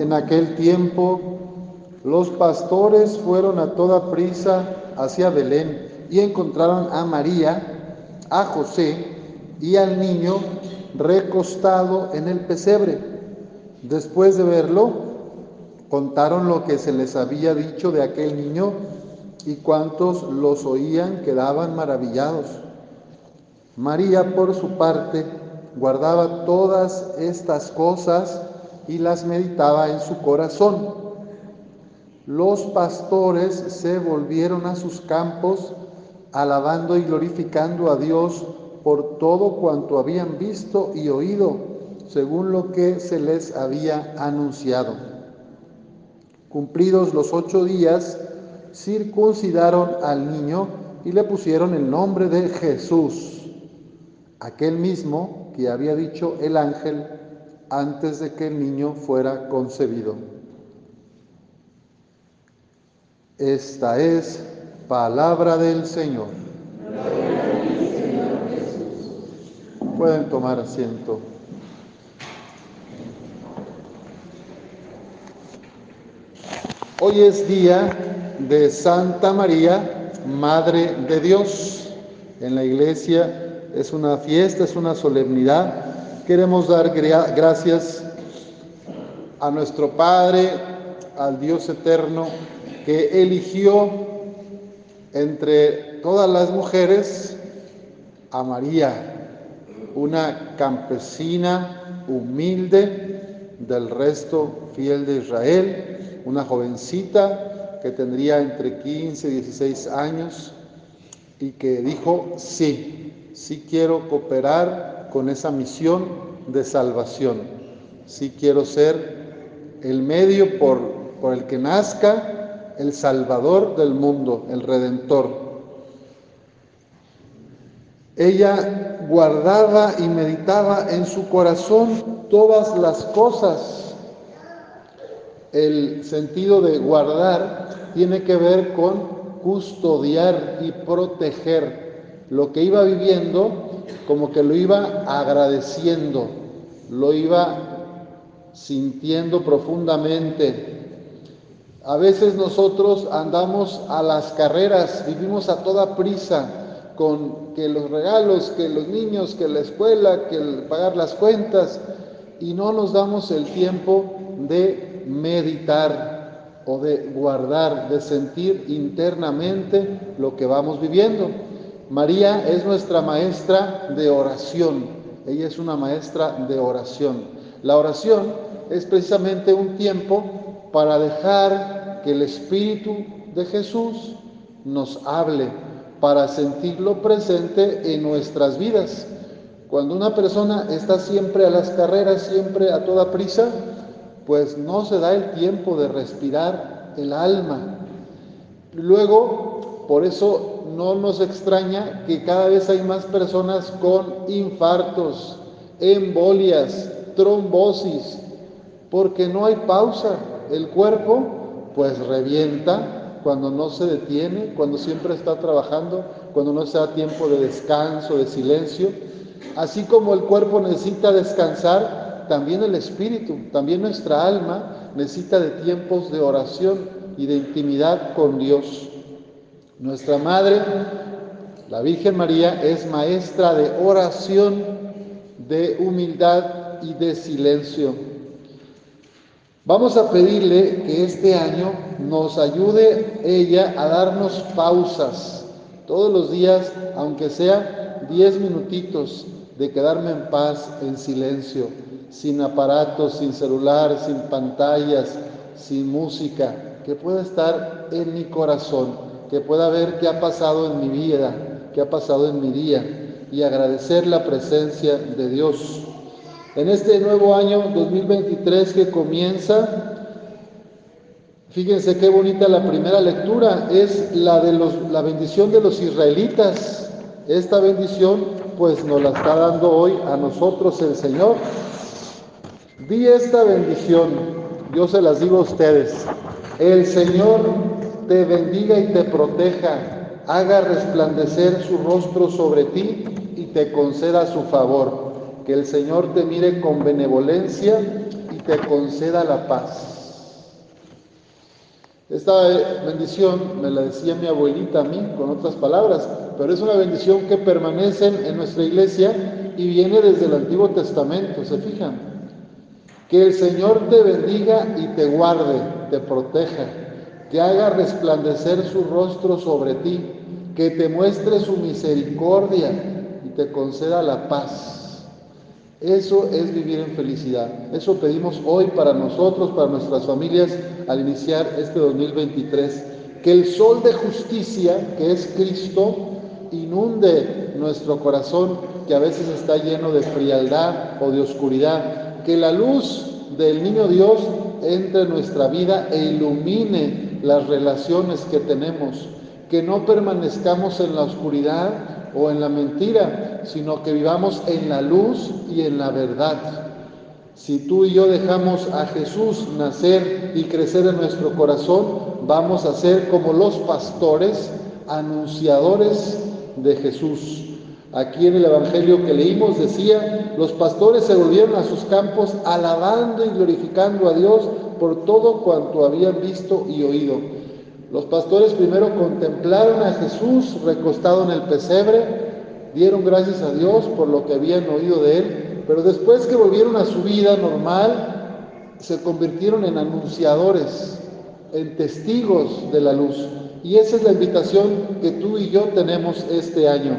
en aquel tiempo los pastores fueron a toda prisa hacia Belén y encontraron a María, a José y al niño recostado en el pesebre. Después de verlo, contaron lo que se les había dicho de aquel niño y cuantos los oían quedaban maravillados. María, por su parte, guardaba todas estas cosas y las meditaba en su corazón. Los pastores se volvieron a sus campos, alabando y glorificando a Dios por todo cuanto habían visto y oído, según lo que se les había anunciado. Cumplidos los ocho días, circuncidaron al niño y le pusieron el nombre de Jesús, aquel mismo que había dicho el ángel antes de que el niño fuera concebido. Esta es palabra del Señor. Pueden tomar asiento. Hoy es día de Santa María, Madre de Dios. En la iglesia es una fiesta, es una solemnidad. Queremos dar gracias a nuestro Padre, al Dios eterno, que eligió entre todas las mujeres a María, una campesina humilde del resto fiel de Israel, una jovencita que tendría entre 15 y 16 años y que dijo, sí, sí quiero cooperar con esa misión de salvación, sí quiero ser el medio por, por el que nazca el Salvador del mundo, el Redentor. Ella guardaba y meditaba en su corazón todas las cosas. El sentido de guardar tiene que ver con custodiar y proteger lo que iba viviendo, como que lo iba agradeciendo, lo iba sintiendo profundamente. A veces nosotros andamos a las carreras, vivimos a toda prisa, con que los regalos, que los niños, que la escuela, que pagar las cuentas, y no nos damos el tiempo de meditar o de guardar, de sentir internamente lo que vamos viviendo. María es nuestra maestra de oración, ella es una maestra de oración. La oración es precisamente un tiempo para dejar que el Espíritu de Jesús nos hable, para sentirlo presente en nuestras vidas. Cuando una persona está siempre a las carreras, siempre a toda prisa, pues no se da el tiempo de respirar el alma. Luego, por eso no nos extraña que cada vez hay más personas con infartos, embolias, trombosis, porque no hay pausa. El cuerpo pues revienta cuando no se detiene, cuando siempre está trabajando, cuando no se da tiempo de descanso, de silencio. Así como el cuerpo necesita descansar, también el espíritu, también nuestra alma necesita de tiempos de oración y de intimidad con Dios. Nuestra Madre, la Virgen María, es maestra de oración, de humildad y de silencio. Vamos a pedirle que este año nos ayude ella a darnos pausas todos los días, aunque sea 10 minutitos de quedarme en paz, en silencio, sin aparatos, sin celular, sin pantallas, sin música, que pueda estar en mi corazón, que pueda ver qué ha pasado en mi vida, qué ha pasado en mi día y agradecer la presencia de Dios. En este nuevo año 2023 que comienza, Fíjense qué bonita la primera lectura, es la de los, la bendición de los israelitas. Esta bendición pues nos la está dando hoy a nosotros el Señor. Di esta bendición, yo se las digo a ustedes. El Señor te bendiga y te proteja, haga resplandecer su rostro sobre ti y te conceda su favor. Que el Señor te mire con benevolencia te conceda la paz. Esta bendición me la decía mi abuelita a mí con otras palabras, pero es una bendición que permanece en nuestra iglesia y viene desde el Antiguo Testamento, ¿se fijan? Que el Señor te bendiga y te guarde, te proteja, que haga resplandecer su rostro sobre ti, que te muestre su misericordia y te conceda la paz. Eso es vivir en felicidad. Eso pedimos hoy para nosotros, para nuestras familias, al iniciar este 2023. Que el sol de justicia, que es Cristo, inunde nuestro corazón, que a veces está lleno de frialdad o de oscuridad. Que la luz del niño Dios entre en nuestra vida e ilumine las relaciones que tenemos. Que no permanezcamos en la oscuridad o en la mentira, sino que vivamos en la luz y en la verdad. Si tú y yo dejamos a Jesús nacer y crecer en nuestro corazón, vamos a ser como los pastores, anunciadores de Jesús. Aquí en el Evangelio que leímos decía, los pastores se volvieron a sus campos alabando y glorificando a Dios por todo cuanto habían visto y oído. Los pastores primero contemplaron a Jesús recostado en el pesebre, dieron gracias a Dios por lo que habían oído de él, pero después que volvieron a su vida normal, se convirtieron en anunciadores, en testigos de la luz. Y esa es la invitación que tú y yo tenemos este año.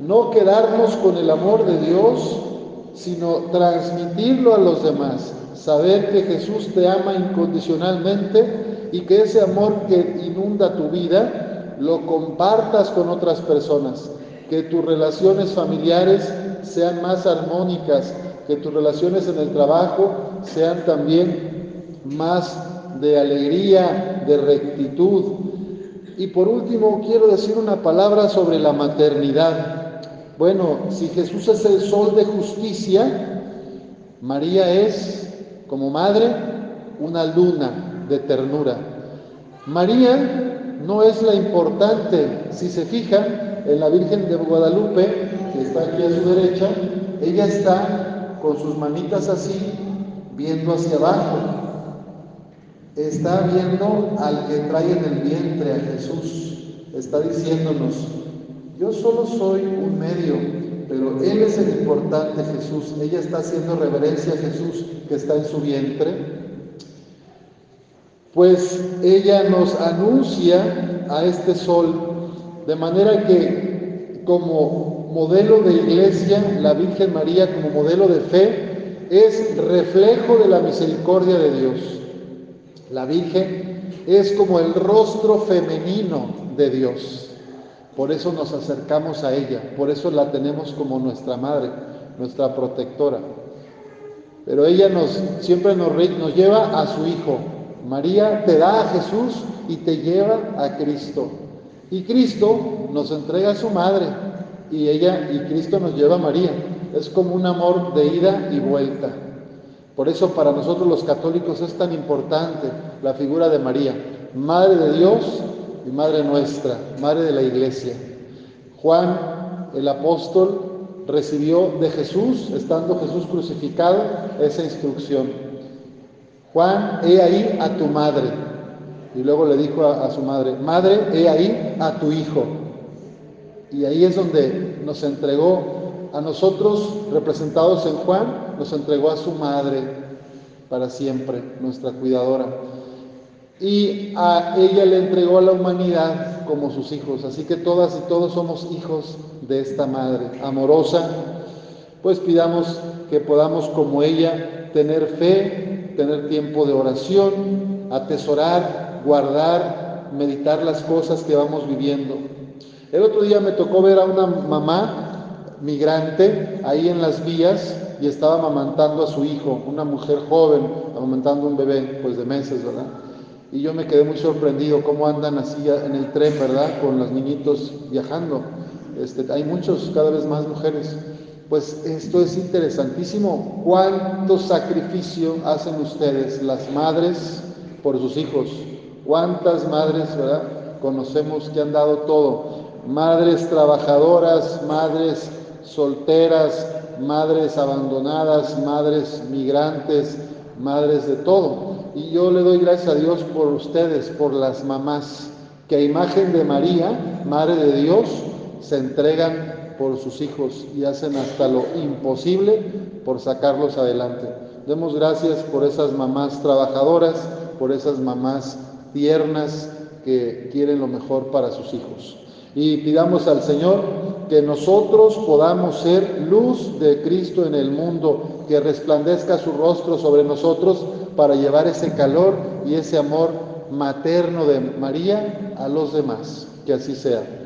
No quedarnos con el amor de Dios, sino transmitirlo a los demás. Saber que Jesús te ama incondicionalmente y que ese amor que inunda tu vida lo compartas con otras personas. Que tus relaciones familiares sean más armónicas, que tus relaciones en el trabajo sean también más de alegría, de rectitud. Y por último, quiero decir una palabra sobre la maternidad. Bueno, si Jesús es el sol de justicia, María es, como madre, una luna de ternura. María no es la importante. Si se fijan, en la Virgen de Guadalupe, que está aquí a su derecha, ella está con sus manitas así, viendo hacia abajo. Está viendo al que trae en el vientre, a Jesús. Está diciéndonos, yo solo soy un medio, pero Él es el importante Jesús. Ella está haciendo reverencia a Jesús que está en su vientre. Pues ella nos anuncia a este sol, de manera que como modelo de iglesia, la Virgen María como modelo de fe, es reflejo de la misericordia de Dios. La Virgen es como el rostro femenino de Dios. Por eso nos acercamos a ella, por eso la tenemos como nuestra madre, nuestra protectora. Pero ella nos siempre nos, nos lleva a su hijo. María te da a Jesús y te lleva a Cristo. Y Cristo nos entrega a su madre y ella y Cristo nos lleva a María. Es como un amor de ida y vuelta. Por eso para nosotros los católicos es tan importante la figura de María, Madre de Dios y Madre nuestra, Madre de la Iglesia. Juan, el apóstol, recibió de Jesús, estando Jesús crucificado, esa instrucción. Juan, he ahí a tu madre. Y luego le dijo a, a, su madre, madre, he ahí a tu hijo. Y ahí es donde nos entregó a nosotros, representados en Juan, nos entregó a su madre para siempre, nuestra cuidadora y a ella le entregó a la humanidad como sus hijos. Así que todas y todos somos hijos de esta madre amorosa. Pues pidamos que podamos como ella tener fe, tener tiempo de oración, atesorar, guardar, meditar las cosas que vamos viviendo. El otro día me tocó ver a una mamá migrante ahí en las vías y estaba amamantando a su hijo, una mujer joven, amamantando un bebé, pues de meses, ¿verdad? Y yo me quedé muy sorprendido cómo andan así en el tren, ¿verdad? Con los niñitos viajando. Este, hay muchos, cada vez más mujeres. Pues esto es interesantísimo. ¿Cuánto sacrificio hacen ustedes, las madres, por sus hijos? ¿Cuántas madres, verdad? Conocemos que han dado todo. Madres trabajadoras, madres solteras, madres abandonadas, madres migrantes, madres de todo. Y yo le doy gracias a Dios por ustedes, por las mamás, que a imagen de María, Madre de Dios, se entregan por sus hijos y hacen hasta lo imposible por sacarlos adelante. Demos gracias por esas mamás trabajadoras, por esas mamás tiernas que quieren lo mejor para sus hijos. Y pidamos al Señor que nosotros podamos ser luz de Cristo en el mundo, que resplandezca su rostro sobre nosotros para llevar ese calor y ese amor materno de María a los demás. Que así sea.